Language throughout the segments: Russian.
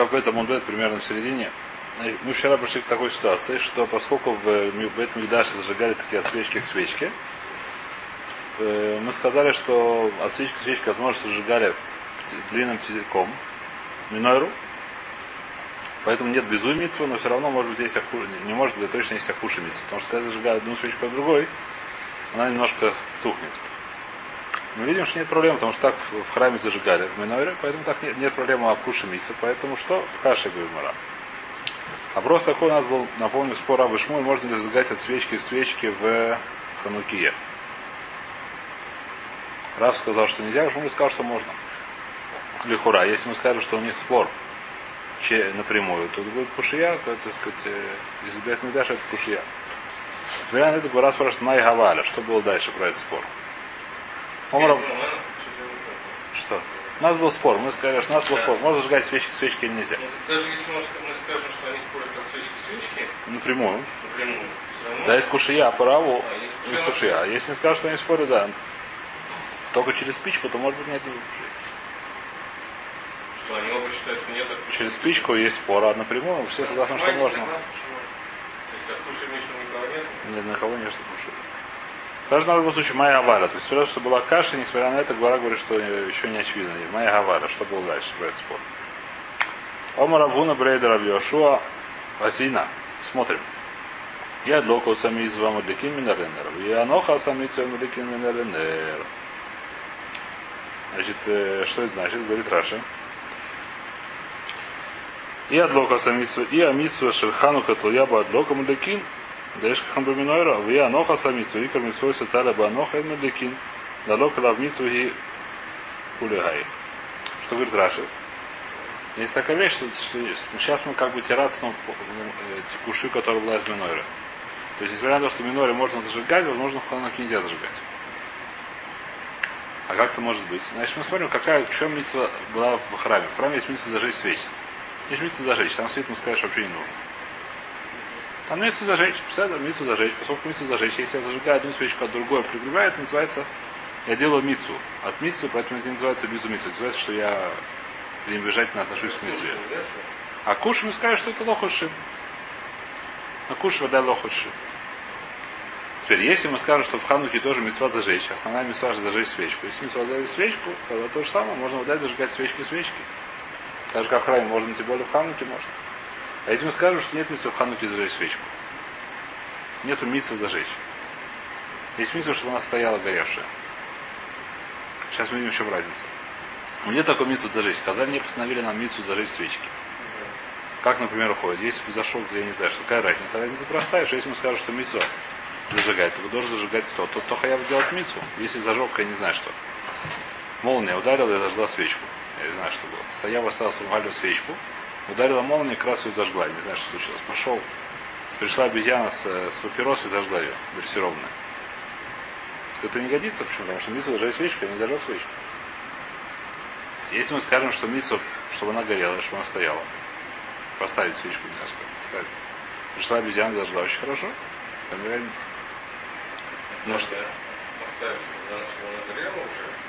Кавбет Амунбет примерно в середине. Мы вчера пришли к такой ситуации, что поскольку в Бет Мигдаше зажигали такие от свечки к свечке, э, мы сказали, что от свечки к свечке, возможно, зажигали длинным тизиком Минойру, Поэтому нет безумицу, но все равно может быть есть аху... не может быть точно есть ахушимицу. Потому что когда зажигают одну свечку, а другой, она немножко тухнет. Мы видим, что нет проблем, потому что так в храме зажигали в Миноре, поэтому так нет, нет проблемы ахушимицу. Поэтому что? Каши говорит Мара. Вопрос такой у нас был, напомню, спор об Ишму, можно ли зажигать от свечки к свечке в Ханукие. Раф сказал, что нельзя, Шмуль сказал, что можно. Лихура. Если мы скажем, что у них спор, че, напрямую, тут будет кушия, то, так сказать, э, если бет Мигдаш, это кушия. Несмотря на это, Гура спрашивает Май Гаваля, что было дальше про этот спор. Омар... Что? У нас был спор, мы сказали, что у нас был спор. Можно сжигать свечки свечки или нельзя. Даже если мы скажем, что они спорят от свечки к свечке, Напрямую. напрямую, равно... Да, есть кушия, праву, А, есть не кушия. А если не скажут, что они спорят, да. Только через спичку, то может быть нет. Что они оба считают, что нет Через спичку есть спор, а напрямую все согласны, что можно. То есть от куши Мишна никого нет? На кого не что кушать. Каждый любом случае Майя Гавара. То есть все, что была каша, несмотря на это, Гвара говорит, что еще не очевидно. Майя Гавара. Что было дальше этот спор? Омар Абуна Брейдер Абьошуа Азина. Смотрим. Я длоко сами из вам удликин минаренер. Я ноха сами тем удликин минаренер. Значит, э, что это значит? Говорит Раша. И адлока самицу, и амицу шельхану хатлуя ба адлока мудакин, даешь хамбаминойра, в я аноха самицу, и кармицу саталя ба аноха и мудакин, далока лавмицу и кулегай. Что говорит Раши? Есть такая вещь, что, что есть. сейчас мы как бы тират ну, текуши, которая была из Минойра. То есть, несмотря на то, что Миноре можно зажигать, возможно, в Хануке нельзя зажигать. А как это может быть? Значит, мы смотрим, какая, в чем митва была в храме. В храме есть митва зажечь свечи. Есть митва зажечь, там свет, мы скажешь, вообще не нужно. Там митву зажечь, писать митву зажечь, поскольку митву зажечь, если я зажигаю одну свечку, а другую пригреваю, это называется, я делаю митву. От митвы, поэтому это не называется безу митву. Это называется, что я пренебрежательно отношусь к митве. А куш мы скажем, что это лохуши. А куш вода лохуши. Теперь, если мы скажем, что в Хануке тоже митцва зажечь, основная митцва же зажечь свечку. Если митцва зажечь свечку, тогда то же самое, можно дать зажигать свечки свечки. Так же, как в храме можно, тем более в Хануке можно. А если мы скажем, что нет митцва в Хануке зажечь свечку, нету митцва зажечь. Есть митцва, чтобы она стояла горевшая. Сейчас мы видим, в чем разница. Нет такой митцву зажечь. Казаль не постановили нам митцву зажечь свечки. Как, например, уходит. Если бы зашел, я не знаю, что какая разница. Разница простая, что если мы скажем, что митцва зажигать, то должен зажигать кто? Тот, кто хаяв делать мицу. Если зажег, я не знаю что. Молния ударила и зажгла свечку. Я не знаю, что было. Стоял, остался в свечку. Ударила молния, как раз ее зажгла. Не знаю, что случилось. Пошел. Пришла обезьяна с, с папирос и зажгла ее, дрессированная. Это не годится, почему? Потому что мицу зажечь свечку, я не зажег свечку. Если мы скажем, что мицу, чтобы она горела, чтобы она стояла, поставить свечку немножко, ставить. Пришла обезьяна, зажгла очень хорошо. Там не разница. Ну что? Поставить, когда она горела уже.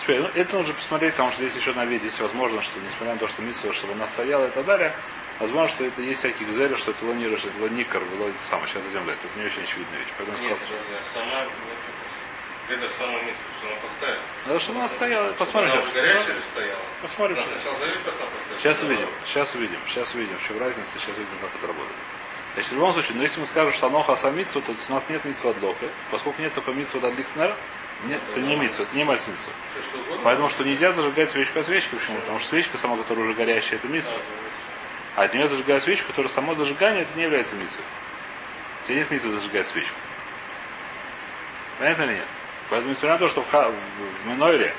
Теперь, ну, это нужно посмотреть, потому что здесь еще на вид, здесь возможно, что несмотря на то, что миссия, чтобы она стояла и так далее, возможно, что это есть всякие гзели, что это лонир, что это лоникар, было самое. Сейчас зайдем. Это не очень очевидная вещь. Поэтому Нет, сказал, сама, это сама мисс, что она поставила. ну, чтобы она стояла, посмотрим Она горячая же стояла. Посмотрим Она сначала поставила. Сейчас увидим, сейчас увидим, сейчас увидим, в чем разница, сейчас увидим, как это работает. Значит, в любом случае, но если мы скажем, что аноха самицу, то у нас нет митсу от лока. Поскольку нет только митсу от лихнера, нет, это не митсу, это не мальс митсу. Поэтому что нельзя зажигать свечку от свечки. Почему? Потому что свечка сама, которая уже горящая, это митсу. А от нее зажигать свечку, которая само зажигание, это не является митсу. У тебя нет митсу зажигать свечку. Понятно или нет? Поэтому, несмотря на то, что в, ха- в, Минойре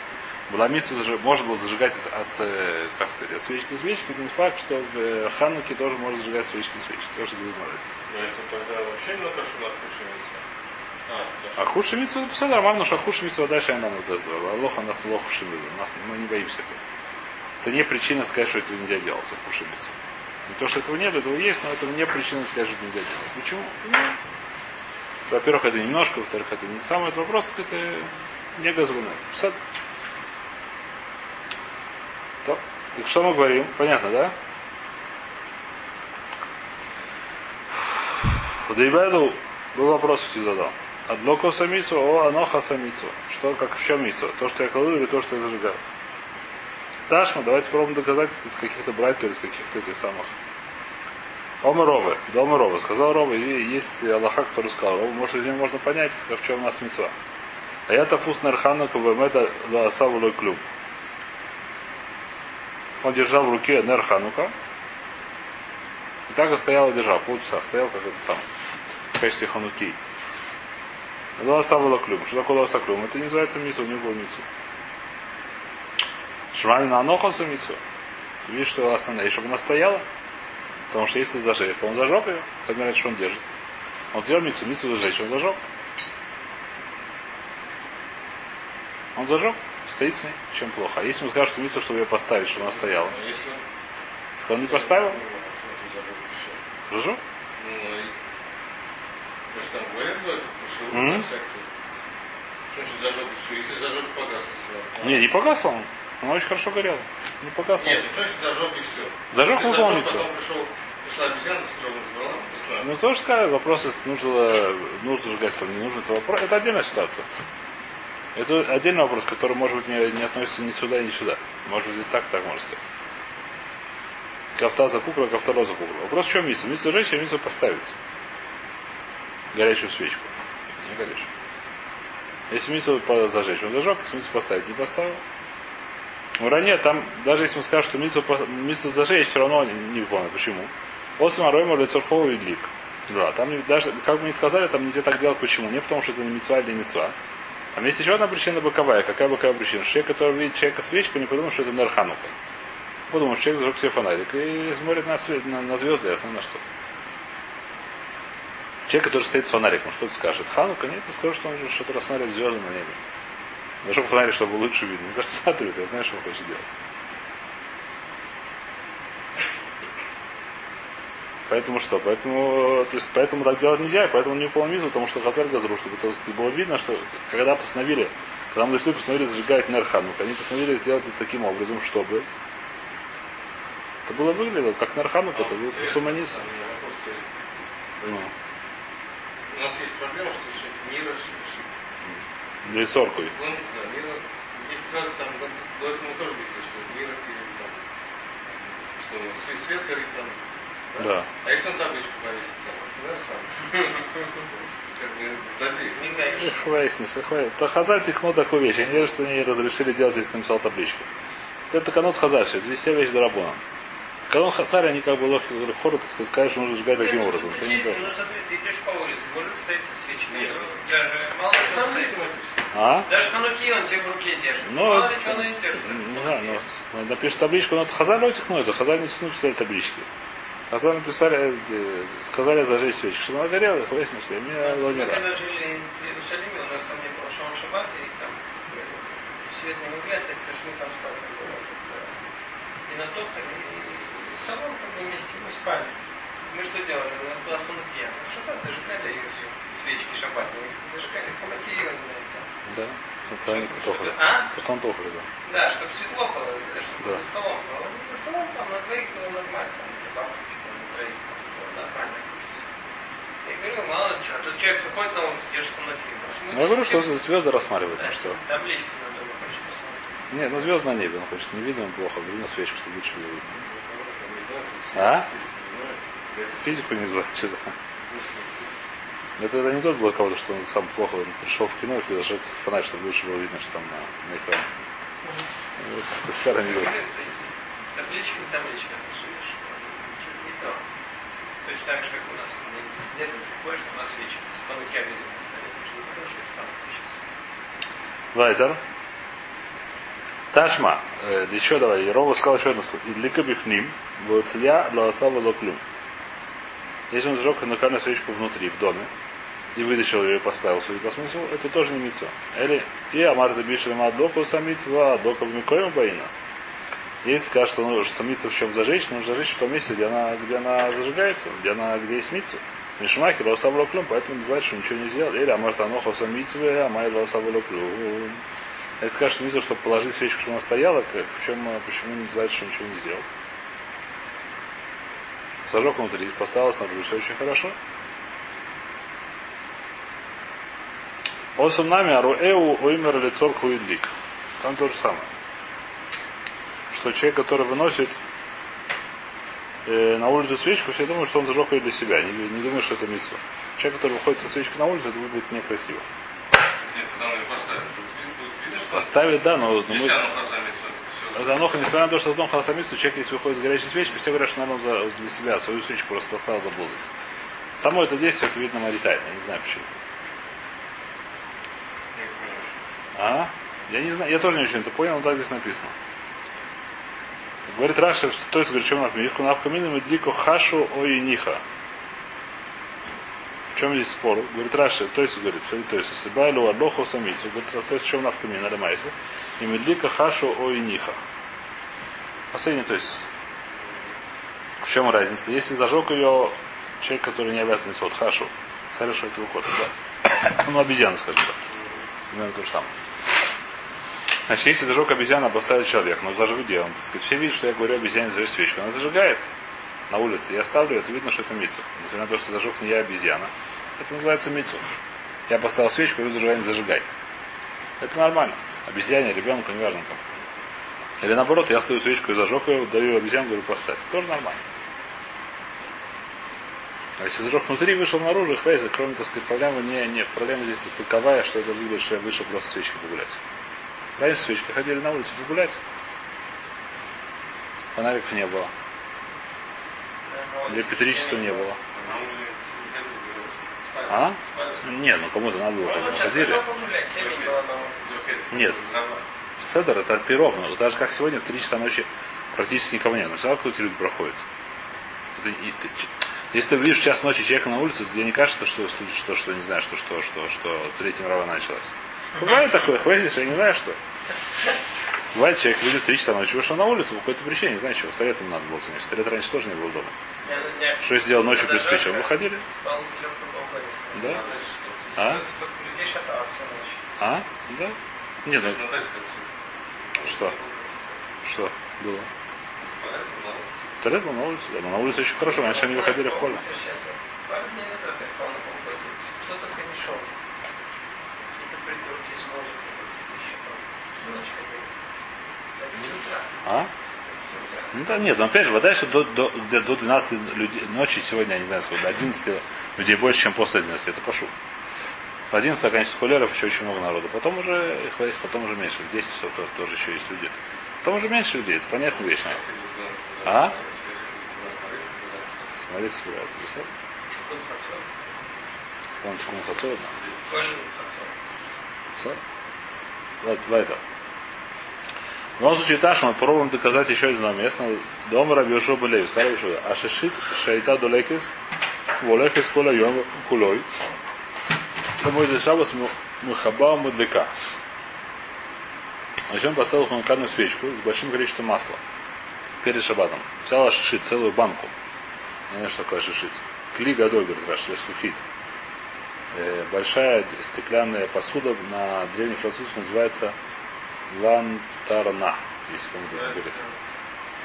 была митсу, можно было зажигать от, э, как сказать, от свечки к свечке, не факт, что в э, Хануке тоже можно зажигать свечки к свечке. То, что говорит. Но это тогда вообще не то, что. А хуже митцва, все нормально, что хуже митцва дальше я нам даст два. А Лоха нах лоху шимидзу. Мы не боимся этого. Это не причина сказать, что этого нельзя делать, а хуже митцва. Не то, что этого нет, этого есть, но это не причина сказать, что нельзя делать. Почему? Ну, во-первых, это немножко, во-вторых, это не самый этот вопрос, это не газруна. Так, так что мы говорим? Понятно, да? Да Худайбайду был вопрос, что задал. Адлоко самицу, о аноха самицу. Что, как в чем мицу? То, что я кладу или то, что я зажигаю? Ташма, давайте попробуем доказать это из каких-то братьев из каких-то этих самых. Ома Ровы, дома Ровы. Сказал Ровы, и есть Аллаха, который сказал, Ровы, может, из него можно понять, как в чем у нас мецва. А я тафус нархану кавемеда лаасавулой клюм. Он держал в руке Нерханука. И так и стоял и держал. Полчаса стоял, как это сам. В качестве хануки. Лаасавула клюм. Что такое лааса клюм? Это не называется мису, не было мису. Шмами на анохасу мису. Видишь, что основная. И чтобы она стояла. Потому что если зажечь, он зажег ее, говорят, что он держит. Он делал мицу, мицу зажечь, он зажег. Он зажег, стоит с ней, чем плохо. А если он скажет, что мицу, чтобы ее поставить, чтобы она стояла, А если он... не поставил, Ну, зажег. Ну, и... Мы же там говорим, всякое. Что зажег еще? Если. Не, не погасла он. Она очень хорошо горела. Не погасла. Нет, ну что зажег и все? Зажег выполнится. Потом пришел, пришла обезьяна с рогом забрала, пришла. Ну тоже сказали, вопрос, нужно, нужно сжигать, там не нужно, это вопрос. Это отдельная ситуация. Это отдельный вопрос, который, может быть, не, не относится ни сюда, ни сюда. Может быть, и так, так можно сказать. Кафта за кукра, кафтаро за кукра. Вопрос в чем миссия? Миссия зажечь, а миссия поставить. Горячую свечку. Не горячую. Если по- зажечь, он зажег, если миссию поставить, не поставил. В Ране там, даже если мы скажем, что по- миссию зажечь, все равно не, не выполнено. Почему? Осма Ройма Лицурхова и Длик. Да, там не- даже, как бы ни сказали, там нельзя так делать. Почему? Не потому, что это не мецва или не мецва. А есть еще одна причина боковая. Какая боковая причина? Человек, который видит человека свечку, не подумал, что это Нерханука. Подумал, что человек зажег себе фонарик и смотрит на, свет, на, на звезды, ясно на что. Человек, который стоит с фонариком, что ты скажет? Ханука? Нет, ты скажешь, что он что-то рассматривает звезды на небе. Зажег фонарик, чтобы лучше видно. Кажется, смотрит, я знаю, что он хочет делать. Поэтому что? Поэтому, то есть, поэтому так делать нельзя, поэтому не мизу, потому что Хазар Газру, чтобы то было видно, что когда постановили, когда мудрецы постановили зажигать Нерханук, они постановили сделать это таким образом, чтобы это было выглядело как Нерханук, это был Суманис. Ну, У нас есть проблема, что еще мира, что- для Соркой. Ну, да, мира, есть сразу там, до, этого тоже видели, что мира, там, что свет, свет горит там. Да. А если он табличку повесит там, да, там, хватит. То Хазар тихнул такую вещь. Я не верю, что они разрешили делать, если написал табличку. Это канот Хазар, все. Это вся вещь драбона. Канон Хазар, они как бы лохи хору, так сказать, сказали, что нужно сжигать таким образом. Что не Ну, должно. смотри, ты идешь по улице, может стоять со свечкой. Нет. Даже мало что стоит. написана. А? Даже хануки он тебе в руке держит. Ну, мало это- ли что он и держит. Не знаю, но ну, напишет табличку, но это Хазар лотихну, это Хазар не тихну писали таблички. Хазар написали, э, сказали зажечь свечку. Что она горела, их выяснилось, что я не Мы ломера. когда жили в Иерусалиме, у нас там не было шон шаббат, и там э, свет не выгляд, так пришли там э, И на то, и салон как бы вместе мы спали. Мы что делали? Мы туда хануки. а на Шаббат зажигали ее все. Свечки шаббатные. Зажигали хануки и вот, там. Да. Ну, правильно, Чтобы-. А? Потом Тохля, да. Да, чтобы светло было, чтобы Да. за столом было. Ну, За столом там на двоих было нормально, там для бабушки, там, на троих там, было нормально. Я говорю, мало ли что, тут человек приходит на улицу, держит хануки. Ну, я говорю, что звезды рассматривают, ну что. Табличку надо было хочет посмотреть. Нет, ну звезд на небе, он хочет. Не видно плохо, видно свечку, чтобы лучше было видно. А? Физику не знаю, что. Это, это не тот был кого-то, что он сам плохо он пришел в кино и зажег фонарь, чтобы лучше было видно, что там на, на экране. Вот, это старый анекдот. То есть Табличка, табличка, не то. Точно так же, как у нас. Где-то приходишь, у нас с. Вайтер. Ташма. Э, еще давай. Рова сказал еще одну штуку. Идлика бифним. Вацля лаасава локлюм. Если он сжег накальную свечку внутри, в доме, и вытащил ее и поставил, судя по смыслу, это тоже не митцва. Или и Амар Забишли Мадоку самитцва, дока в Микоем Баина. Если скажет, что, ну, что митцва в чем зажечь, нужно зажечь в том месте, где она, где она зажигается, где она, где есть митцва. Мишмахи лосав локлюм, поэтому называется, что ничего не сделал. Или Амар Танохо самитцве, Амай лосав локлюм. Если скажет, что митцва, чтобы положить свечку, чтобы она стояла, как, в чем, почему не называется, что ничего не сделал? Сожег внутри, поставил снаружи, все очень хорошо. Осум нами аруэу оймер лицор хуиндик. Там то же самое. Что человек, который выносит э, на улицу свечку, все думают, что он зажег ее для себя. Не, не думают, что это митцва. Человек, который выходит со свечкой на улицу, это выглядит некрасиво. Нет, когда он ее поставит, будет видно, что... Поставит, да, но... но мы если оно хасамится, все. Это аноха, несмотря на то, что аноха самицу, человек, если выходит с горячей свечкой, все говорят, что, наверное, за- для себя свою свечку просто поставил, заблудился. Само это действие, это видно маритайно, я не знаю почему. А? Я не знаю, я тоже не очень это понял, но так здесь написано. Говорит Раша, что то есть говорит, чем навмирку, навкамину медлико хашу оиниха. Чем здесь спор? Говорит Раша, то есть говорит, то есть, если байлу адлоху самицу, говорит, то есть в чем навкамин, надамайся, и медлика хашу оиниха. Последний, то есть, в чем разница? Если зажег ее человек, который не обязан от хашу, хорошо, это выходит, да. Ну, обезьяна, скажем так. Примерно то же самое. Значит, если зажег обезьяна, поставит человек, но зажег где он? Так сказать, все видят, что я говорю обезьяне зажечь свечку. Она зажигает на улице. Я ставлю, это видно, что это мицу. Несмотря на то, что зажег не я, обезьяна. Это называется мицу. Я поставил свечку, и зажигай, не зажигай. Это нормально. Обезьяне, ребенку, неважно кому. Или наоборот, я стою свечку и зажег ее, даю обезьяну, говорю, поставь. Тоже нормально. А если зажег внутри, вышел наружу, хвейза, кроме, так сказать, проблемы не, не, проблема здесь таковая, что это выглядит, что я вышел просто свечкой погулять. Раньше свечки ходили на улицу погулять. Фонариков не было. Не было. На улице не спали. А? Нет, ну кому-то надо было ходить. Зухет. Нет. Седер это альпировно. Вот даже как сегодня в 3 часа ночи практически никого нет. Но все равно кто-то люди проходят. Это, и ты- если ты видишь в час ночи человека на улице, тебе не кажется, что, что, что, что не знаю, что, что, что, что Третья мировая началась. Бывает такое, хватит, я не знаю, что. Бывает, человек видит в 3 часа ночи, вышел на улицу по какой-то причине, не знаю чего, в туалет ему надо было занять. В туалет раньше тоже не было дома. Я- я- Что сделал ночью Даже приспичил? Выходили? Да? А? А? Да? Нет, ну что? Что было? Туалет был на улице, да. Но на улице очень хорошо, раньше они выходили в поле. Еще. А? Ну да нет, но опять же, вода, что до, до, до 12 людей, ночи сегодня, я не знаю сколько, до 11 людей больше, чем после 11, это пошу. В 11 оканчивается хулеров, еще очень много народу. Потом уже, их потом уже меньше. В 10 часов тоже, тоже еще есть люди. Потом уже меньше людей, это понятная вещь. А? Бесед? Кун Хацор. Он такому Хацор. Все? В это. В любом случае, Таш, мы попробуем доказать еще одно место. Дом Рабиошо Белею. Старый Бешо. А шишит шайта долекис. Волекис кола йом кулой. Домой за шабас мухаба мудлика. Он поставил ханукальную свечку с большим количеством масла. Перед шабатом. Взял шишит, целую банку. Не знаю, что такое шишит. Кли гадой, говорит, Раш, сухит. Э, большая стеклянная посуда на древнефранцузском называется лантарна, если кому-то интересно.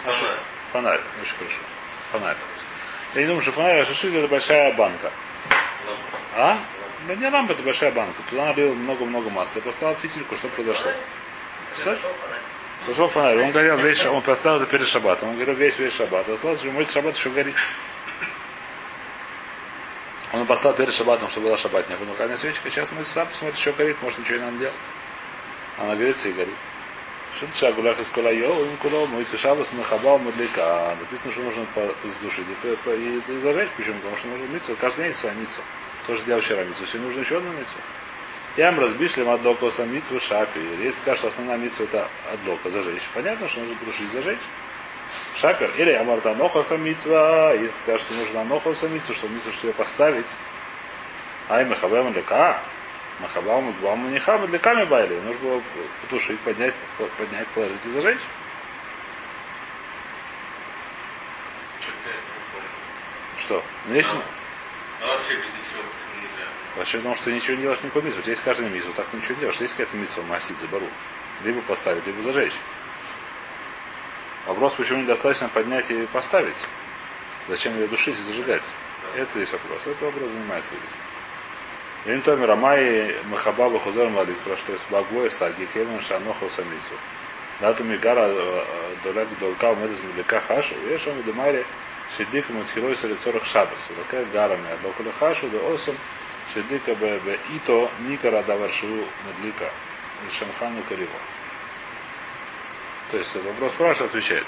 Фонарь. Фонарь, очень хорошо. Фонарь. Я не думаю, что фонарь, а шишит это большая банка. А? Да не лампа, это большая банка. Туда налил много-много масла. Я поставил фитильку, что произошло? Все? Пошел фонарь. Он горел весь. Он поставил это перед шаббатом. Он горел весь весь шаббат. Осталось, что мой шаббат еще горит. Он поставил перед шаббатом, чтобы была шаббатная ханукальная свечка. Сейчас мы сам посмотрим, еще горит, может ничего не надо делать. Она горит и горит. Что это шагулях из кулайо, им куло, мой шабас нахабал мудлика. Написано, что нужно задушить и, и, и зажечь. Почему? Потому что нужно мыться. Каждый день своя митцва. Тоже делал вчера митцву. Сегодня нужно еще одну митцву. Ям разбишлем адлока сам митцву шапи. Если скажут, что основная митцва это адлока, зажечь. Понятно, что нужно потушить, зажечь. Шапер. Или амарта ноха самицва. Если скажут, что нужно ноха самицу, что митцву, что ее поставить. Ай, махабам лека. Махабам баму не хаба для ками байли. Нужно было потушить, поднять, по- поднять, положить и зажечь. Что? Ну, если... А вообще без ничего почему нельзя? Вообще, потому что ничего не делаешь никакой митцву. У тебя есть каждый митцву, так ты ничего не делаешь. Есть какая-то митцва, масить забору. Либо поставить, либо зажечь. Вопрос, почему недостаточно поднять и поставить? Зачем ее душить и зажигать? Это здесь вопрос. Это вопрос занимается здесь. Вим Томер Амай Махабаба Хузар Малит, что есть Багбой Саги, Кевин Шаноху Самису. Дату Мигара Долек Долка Медис Милика Хашу, Вешам Демари Шедика Мутхилой Салицорах Шабас. Такая гара мне Локуля Хашу, да Осам Шедика Б Ито Никара Даваршу Медлика Шамхану Кариво. То есть вопрос спрашивает, отвечает.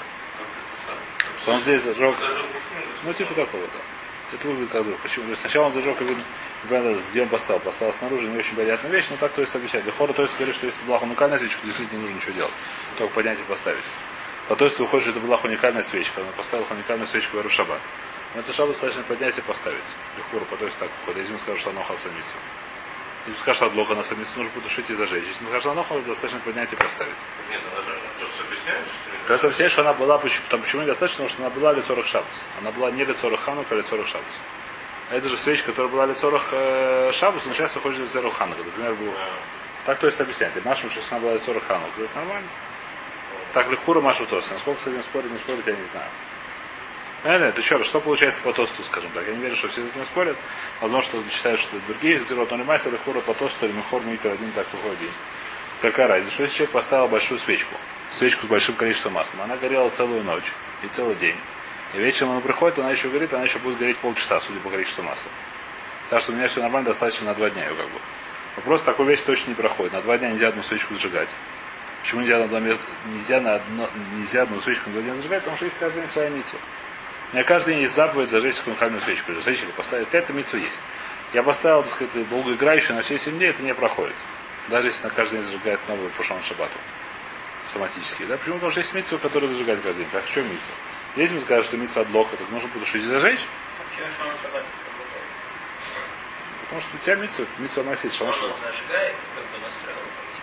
Что он здесь зажег. Ну, типа такого, да. Это выглядит как Почему? Сначала он зажег, видно, где он поставил. Поставил снаружи, не очень понятная вещь, но так то есть обещает. Лехора, то есть говорит, что если была уникальная свечка, то действительно не нужно ничего делать. Только поднять и поставить. По то есть выходит, что это была уникальная свечка. Он поставил уникальную свечку в Шаббат. Но это шаббат достаточно поднять и поставить. Лехора, по то есть так выходит. Если ему скажут, что оно хасамису. Если скажешь, что адлоха на самицу, нужно потушить и зажечь. Если скажешь, что аноха, достаточно поднять и поставить. Нет, она же просто объясняет, что она была, почему, там, почему недостаточно, потому что она была лицорах шабус. Она была не лицорах ханука, а лицорах шабус. Это же свечка, которая была лицорах э, шабус, но часто хочет лицорах ханука. Например, был... Так то есть объясняет. И Машу, что она была лицорах ханука. Говорит, нормально. Так Лехура Машу тоже. Насколько с этим спорить, не спорить, я не знаю. Понятно? Это еще раз, что получается по тосту, скажем так. Я не верю, что все с этим спорят. Возможно, что считают, что другие зерот, но лимайса или хура по тосту, или мехор микро один так выходит. Какая разница? Что если человек поставил большую свечку, свечку с большим количеством масла, она горела целую ночь и целый день. И вечером она приходит, она еще горит, она еще будет гореть полчаса, судя по количеству масла. Так что у меня все нормально, достаточно на два дня ее как бы. Вопрос такой вещь точно не проходит. На два дня нельзя одну свечку зажигать. Почему нельзя на, место, нельзя, на одно, нельзя одну свечку на два дня зажигать? Потому что есть каждый день своя миссия. У меня каждый день есть заповедь зажечь ханукальную свечку. Зажечь или поставить. Это митцу есть. Я поставил, так сказать, долгоиграющую на все 7 дней, это не проходит. Даже если на каждый день зажигает новую пушон шабату. Автоматически. Да? Почему? Потому что есть митцва, которая зажигает каждый день. Как что митцва? Если мы скажем, что митцва от лока, то нужно потушить и зажечь. Шалом? Потому что у тебя митцва, это митцва носить. Шалом настроил.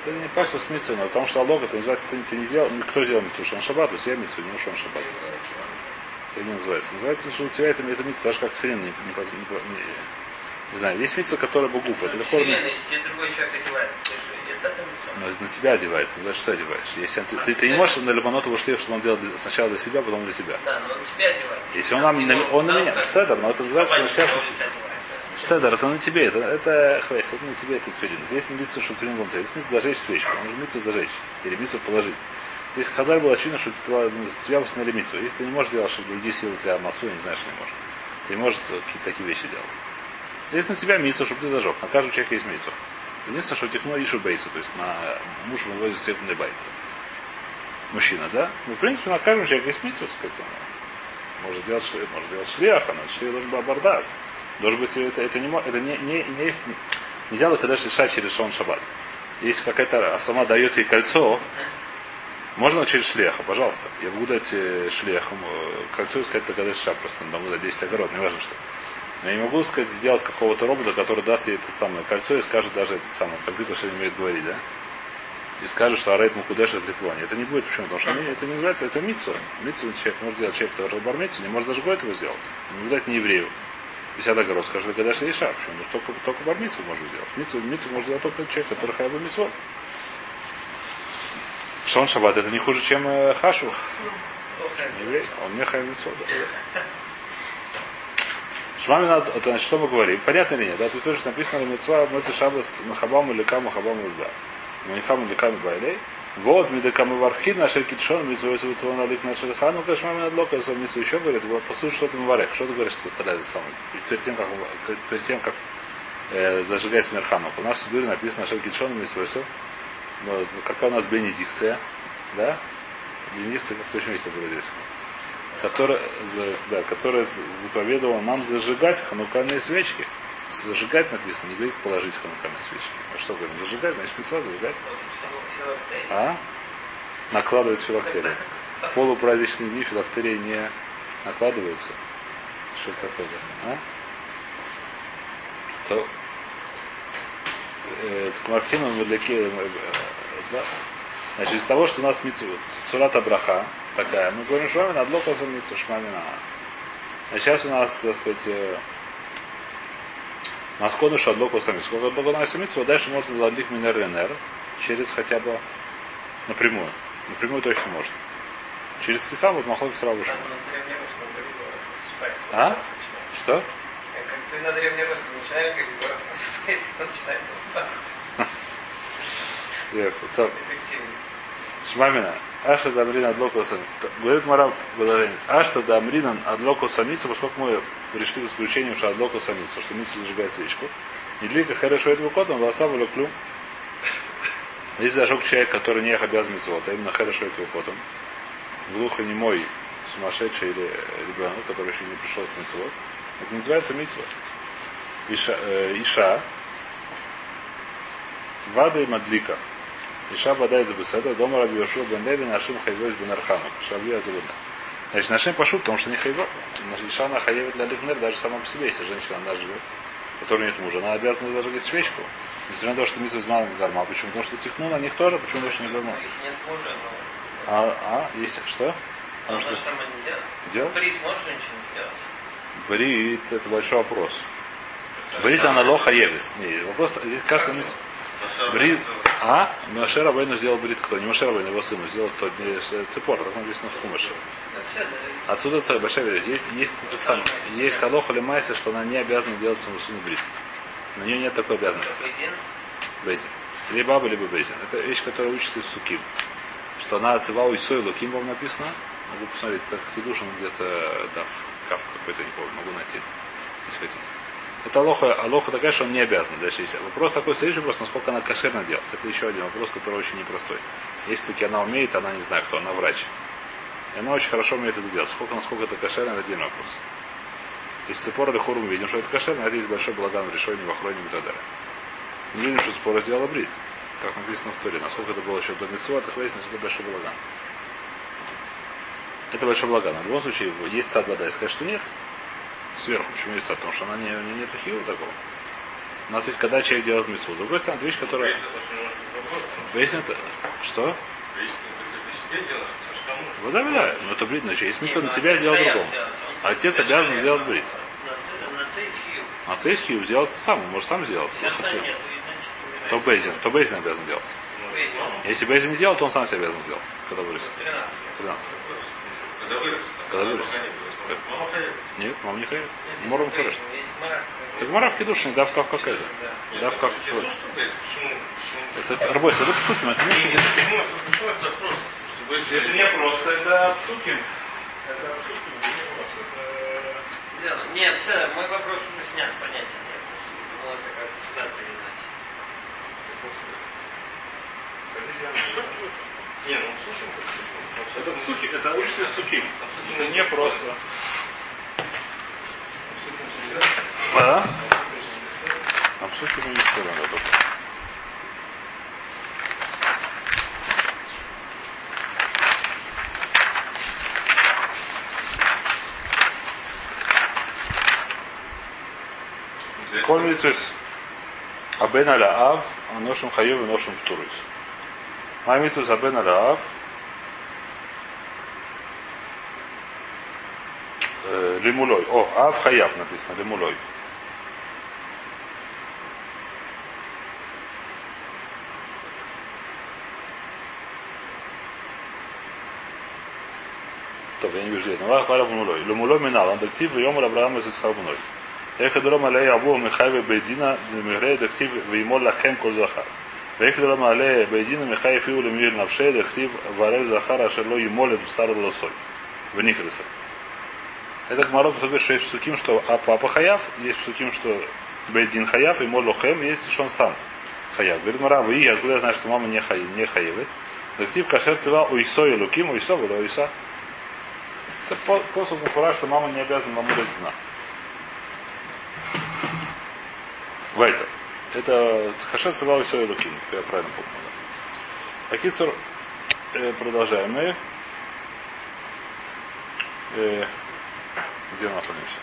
Это не просто с митцвой, но потому что алог, это называется, ты, ты не сделал, кто сделал митцву? Шон шаббат, есть я митцву, не шон шаббат. Это не называется. Называется, что у тебя это, это митцва, даже как филин не, не, не, не, не знаю, есть митцва, которая бугуф. Это легко. Если тебе другой человек одевает, ты же Но на тебя одевает. Ты что одеваешь? Если ты, ты, ты не можешь на Лебанотову шлиф, чтобы он делал для- сначала для себя, потом для тебя. Да, но он тебя одевает. Если он, нам, на, он на меня, Седер, но это называется на себя. Седер, это на тебе, это, это хвест, это на тебе, это тфилин. Здесь не митцва, что тфилин будет. Здесь митцва зажечь свечку, нужно митцва зажечь. Или митцва положить. Здесь Хазар было очевидно, что тебя, ну, тебя восстановили митцву. Если ты не можешь делать, что другие силы тебя мацу, я не знаю, что не можешь. Ты не можешь какие-то такие вещи делать. Здесь на тебя митцва, чтобы ты зажег. На каждого человека есть митцва. Единственное, что техно ишу бейсу, то есть на муж выводит степенный байт. Мужчина, да? Ну, в принципе, на каждом человеке есть митцва, сказать. Он Может делать, может делать шлеха, но шлех должен быть абордаз. Должен быть, это, это, не, это не, не, не, нельзя лакадеш решать через шон шаббат. Если какая-то автомат дает ей кольцо, можно через шлеха, пожалуйста. Я могу дать э, шлехам э, кольцо и сказать лакадеш ша, просто могу дать 10 огород, не важно что. Но я не могу сказать, сделать какого-то робота, который даст ей это самое кольцо и скажет даже этот самый компьютер, не умеет говорить, да? И скажет, что Арейт Мукудеш это Леплони. Это не будет. Почему? Потому что это не называется, это митсу. Митсу человек может делать человек, который бармитсу, не может даже год его сделать. Не дать не еврею. 50 огород, скажет, Гадаш Иша. Почему? Что только, только бармитсу может сделать. Митсу, митсу может делать только человек, который хайба митсу. Шон Шаббат это не хуже, чем э, Хашу. Не еврей, он не хайба митсу. Шмами надо, это значит, что мы говорим? Понятно или нет? Да, тут тоже написано Мецва, Мецва Шабас Махабаму Лекаму Хабаму Льда. Манихаму Лекаму Байлей. Вот, Медекаму Вархид, нашер Китшон, Мецва Вецва Налик нашер Хану, Кашмами Надлока, я сам еще говорит, послушай, что ты Маварех, что ты говоришь, что когда это самое, перед тем, как, перед тем, как э, зажигать Мерханук. У нас в Библии написано Нашер Китшон, Мецва какая у нас бенедикция, да? Бенедикция как точно есть было здесь которая, да, которая заповедовала нам зажигать ханукальные свечки. Зажигать написано, не говорит положить ханукальные свечки. А что говорим? Зажигать, значит митцва зажигать. А? Накладывать филактерию. В полупраздничные дни филактерии не накладываются. Что это такое? А? То Мархину мы для. Значит, из того, что у нас цурата браха, такая, мы говорим швами над локосом митцва шмамина. А сейчас у нас, так сказать, э, Маскону шадлоку сами. Сколько адлоку на митцва, дальше можно задлик минер ленер через хотя бы напрямую. Напрямую точно можно. Через киса вот махлоки сразу спать. А? Что? Как Ты на древнерусском начинаешь говорить, город просыпается, начинает улыбаться. Так. Шмамина. Ашта дамрин адлоку самицу. Говорит Мараб Бадарин. Ашта дамрин адлоку самицу, поскольку мы пришли к исключению, что адлоку самицу, что мицу зажигает свечку. И длика хорошо этого кота, волоса клюм. Если зажег человек, который не обязан митцвот, а именно хорошо этого котом, глухонемой, сумасшедший или ребенок, который еще не пришел к митцвот, это не называется митцва. Иша, э, Иша Вада и Мадлика. Иша бадает за беседа, дома раби Йошуа бен Леви, нашим хайвойс бен Архану. Шабли это нас. Значит, нашим пошут, потому что не хайво. Иша она хаевит для Лихнер даже сама по себе, если женщина она живет, которая нет мужа, она обязана зажигать свечку. Несмотря на то, что митцва из малым гарма. Почему? Потому что тихну на них тоже, почему больше не гарма? Их нет мужа, но... А, а, есть что? Потому она что сама не делает. делал? Брит может женщина сделать? Брит, это большой вопрос. Брит она лоха евис. Не, вопрос, здесь каждый митцва. Брит. А? Маше Рабейну сделал брит кто? Не Маше Рабейну, его сыну. Сделал кто? Э, Цепор, так написано в. Да, даже Отсюда целая большая вероятность. Есть, есть, сам, есть Алоха или Майса, что она не обязана делать своему сыну брит. На нее нет такой обязанности. Бейзин. Либо баба, либо бейзин. Это вещь, которая учится из суким. Что она отзывала Исой Луким, вам написано. Могу посмотреть, так Хидушин где-то дав кав какой-то, не помню, могу найти, если хотите. Это алоха, алоха такая, что он не обязан. Дальше есть вопрос такой следующий вопрос, насколько она кошерно делает. Это еще один вопрос, который очень непростой. Если таки она умеет, она не знаю кто, она врач. И она очень хорошо умеет это делать. Сколько, насколько это кошерно, это один вопрос. Если спор или хору мы видим, что это кошерно, это есть большой благан в решении, в охране и так далее. Мы видим, что спор сделала брит. Так написано в Торе. Насколько это было еще до Митцва, так выяснилось, что это большой благан. Это большой благан. В любом случае, есть цад вода. И сказать, что нет, сверху. Почему цад? Потому что она не, не нет хива такого. У нас есть, когда человек делает митцву. С другой стороны, это вещь, которая... Выяснит, что? Вот да, да. Но это брит, значит, есть митцва на себя сделал другому. Отец обязан сделать брит. А цейский сделать сам, он может сам сделать. То Бейзин, то Бейзин обязан делать. Бейдин. Если Бейзин не сделал, то он сам себя обязан сделать, когда вырастет. 13. 13. Когда вырос. Когда вырос. Нет, мама не хает. Мором мара. Так маравки душные, давка как это. Да. Как Ну что есть? Почему? Почему? Это арбойс, это псуким, это Не, это не просто, это. Это псуким, это. Нет, все, мой вопрос уже снят, нет. Было это как сюда передать. Не, ну слушай, Это псуким, это учится псуким. Это не просто. А? А псуким не стороны только. Коль митсвес. Абен аля ав, а ношим хаюв и ношим птурус. מה עם מיתוס הבן עליו? לימולוי, או, אב חייב נטיסנה, לימולוי. טוב, אין יוז'י, נאמר אחלה לבונולוי. למולוי מנהלן, דקטיב ויום על אברהם שכר בנוי. איך הדרום עליה עבור מחי ובית דינה, דמרי דקטיב ואימו לכם כל זכר. Вехли Рамале, Бейдина, Михай Фиулем Юль Навшей, Дехтив, Варель Захара, Шело и Молес, Бсар Лосой. В Нихриса. Этот морок говорит, что есть суким, что а папа хаяв, есть суким, что Бейдин хаяв, и моло хэм, есть, что он сам хаяв. Говорит, Мара, вы, откуда я знаю, что мама не, хай, не хаевит? Дактив кашер цива уйсо и луким, уйсо, было уйса. Это посуд муфура, что мама не обязана намудать дна. Вайтер. Это кашер цива уисо и луким, я правильно помню. Да. Акицур, э, продолжаем мы. Э, где мы находимся?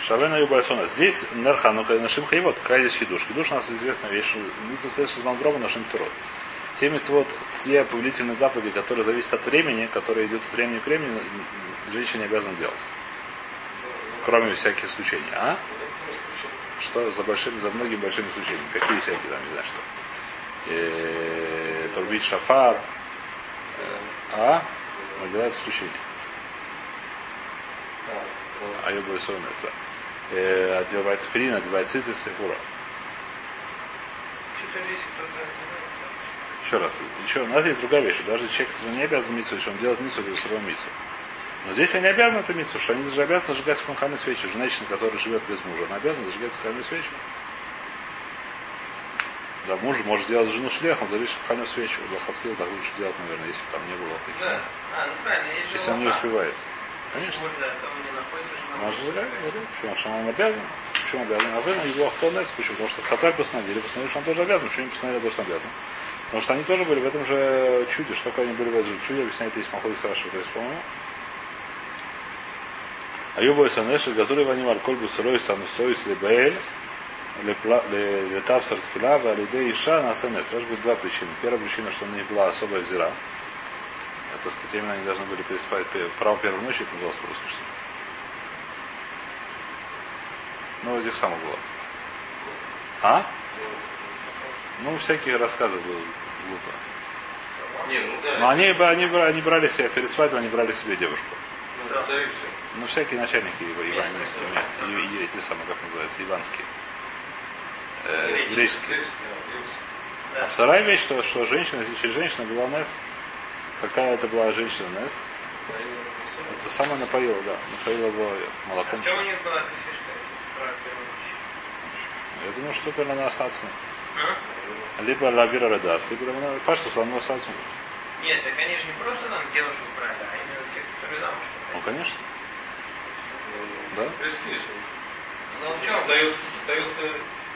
Шавена Юбайсона. Здесь Нерханука и Нашим Хайвот. Какая здесь хидуш? Хидуш у нас известная вещь. Митцва стоит с Мангрома Нашим Турот. Те митцвот, все повелительные заповеди, которые зависят от времени, которые идут от времени к времени, женщина не обязана делать. Кроме всяких исключений. А? Что за большими, за многими большими исключениями? Какие всякие там, не знаю что. Э, Турбить шафар. Э, А? Нагадает исключение. А я бы да. э, одевает фрин, одевает цицис и. Еще раз. Еще, у нас есть другая вещь. Даже человек, не обязан если он делает митцу, говорит сырой митцу. Но здесь они обязаны это митцу, что они даже обязаны зажигать ханханы свечи. Женщина, которая живет без мужа, она обязана зажигать ханханы свечи. Да, муж может сделать жену шлехом, зажечь ханханы свечу. Для хатхила так лучше делать, наверное, если там не было. Да. А, ну правильно, Если он не успевает. Конечно. Может, да. Почему? Потому что он обязан. Почему обязан? А вы его ахтонес. Почему? Потому что Хацаль постановили, постановили, что он тоже обязан. Почему не постановили, то, что он обязан? Потому что они тоже были в этом же чуде. Что такое они были в этом же чуде? Объясняет есть Маховик Саша, то есть, по-моему. А Юбо и Санеши, которые в анималь коль бы сырой санусоис лебеэль, летав сартфила, в алиде иша на санес. Раз будет два причины. Первая причина, что у них была особая взира. Это, сказать, именно они должны были переспать пе- право первой ночи, это называлось по-русски, что? Ну, этих самых было. А? Ну, всякие рассказы были глупо. Не, ну да. Но они, бы- они, бра- они брали себе, перед свадьбой они брали себе девушку. Ну, да. Ну, всякие начальники его, иванские, и, и эти самые, как называются, иванские. Э, Греческие. А вторая вещь, что, что женщина, если женщина была Нес, какая это была женщина Нес, это самое напоила, да, напоила его А молоком. в чем у них была? Я думаю, что-то на Асацме. А? Либо Лавира Радас, либо на Паштус, на Асацме. Нет, так они же не просто там девушек брали, а именно те, которые замуж Ну, конечно. Да? Престиж. Ну в чем? Остается, остается,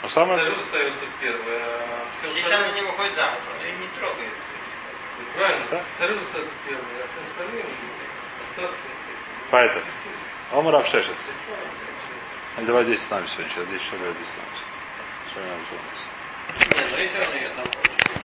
Но самое... остается первое, а все Если она не выходит замуж, он ее не трогает. Правильно, Да. царю остается первое, а все остальные остатки. Поэтому. Омар Авшешец. Престиж. Давай здесь становимся сегодня. Сейчас здесь еще здесь становимся. Что я нам сделать? Нет, ну если он ее там